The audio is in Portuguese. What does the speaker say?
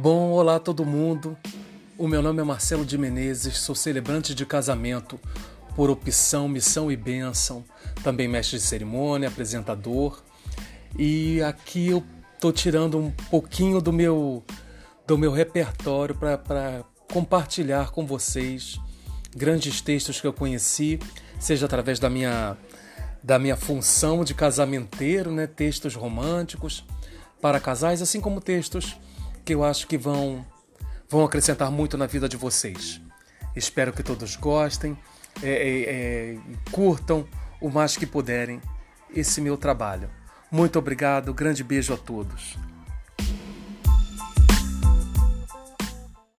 Bom, olá todo mundo. O meu nome é Marcelo de Menezes, sou celebrante de casamento por opção, missão e bênção, também mestre de cerimônia, apresentador. E aqui eu tô tirando um pouquinho do meu do meu repertório para compartilhar com vocês grandes textos que eu conheci, seja através da minha da minha função de casamenteiro, né, textos românticos para casais, assim como textos que eu acho que vão, vão acrescentar muito na vida de vocês. Espero que todos gostem, é, é, é, curtam o mais que puderem esse meu trabalho. Muito obrigado, grande beijo a todos.